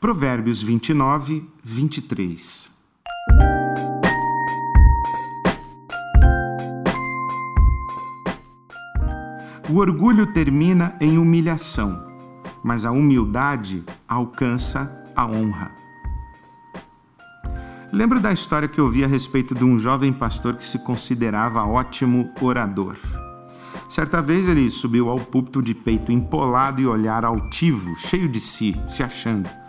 Provérbios 29, 23. O orgulho termina em humilhação, mas a humildade alcança a honra. Lembro da história que ouvi a respeito de um jovem pastor que se considerava ótimo orador. Certa vez ele subiu ao púlpito de peito empolado e olhar altivo, cheio de si, se achando.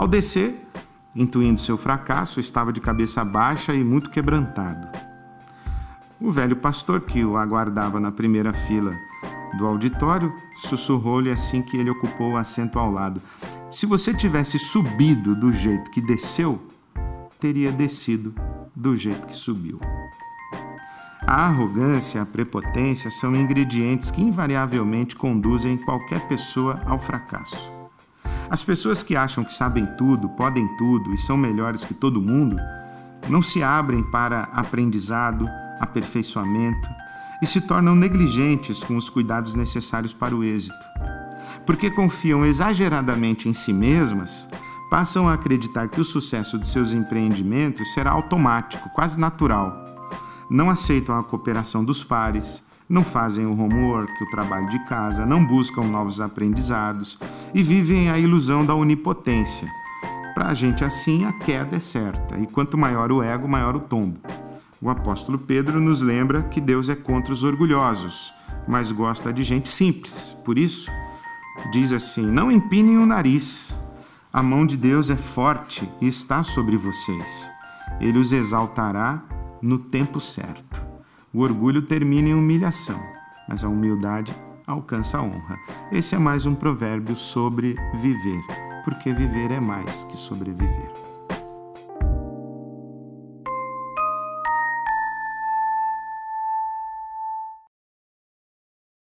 Ao descer, intuindo seu fracasso, estava de cabeça baixa e muito quebrantado. O velho pastor, que o aguardava na primeira fila do auditório, sussurrou-lhe assim que ele ocupou o assento ao lado: Se você tivesse subido do jeito que desceu, teria descido do jeito que subiu. A arrogância e a prepotência são ingredientes que invariavelmente conduzem qualquer pessoa ao fracasso. As pessoas que acham que sabem tudo, podem tudo e são melhores que todo mundo não se abrem para aprendizado, aperfeiçoamento e se tornam negligentes com os cuidados necessários para o êxito. Porque confiam exageradamente em si mesmas, passam a acreditar que o sucesso de seus empreendimentos será automático, quase natural. Não aceitam a cooperação dos pares, não fazem o homework, o trabalho de casa, não buscam novos aprendizados e vivem a ilusão da onipotência. Para a gente assim, a queda é certa, e quanto maior o ego, maior o tombo. O apóstolo Pedro nos lembra que Deus é contra os orgulhosos, mas gosta de gente simples. Por isso, diz assim: Não empinem o nariz, a mão de Deus é forte e está sobre vocês. Ele os exaltará no tempo certo. O orgulho termina em humilhação, mas a humildade alcança a honra. Esse é mais um provérbio sobre viver, porque viver é mais que sobreviver.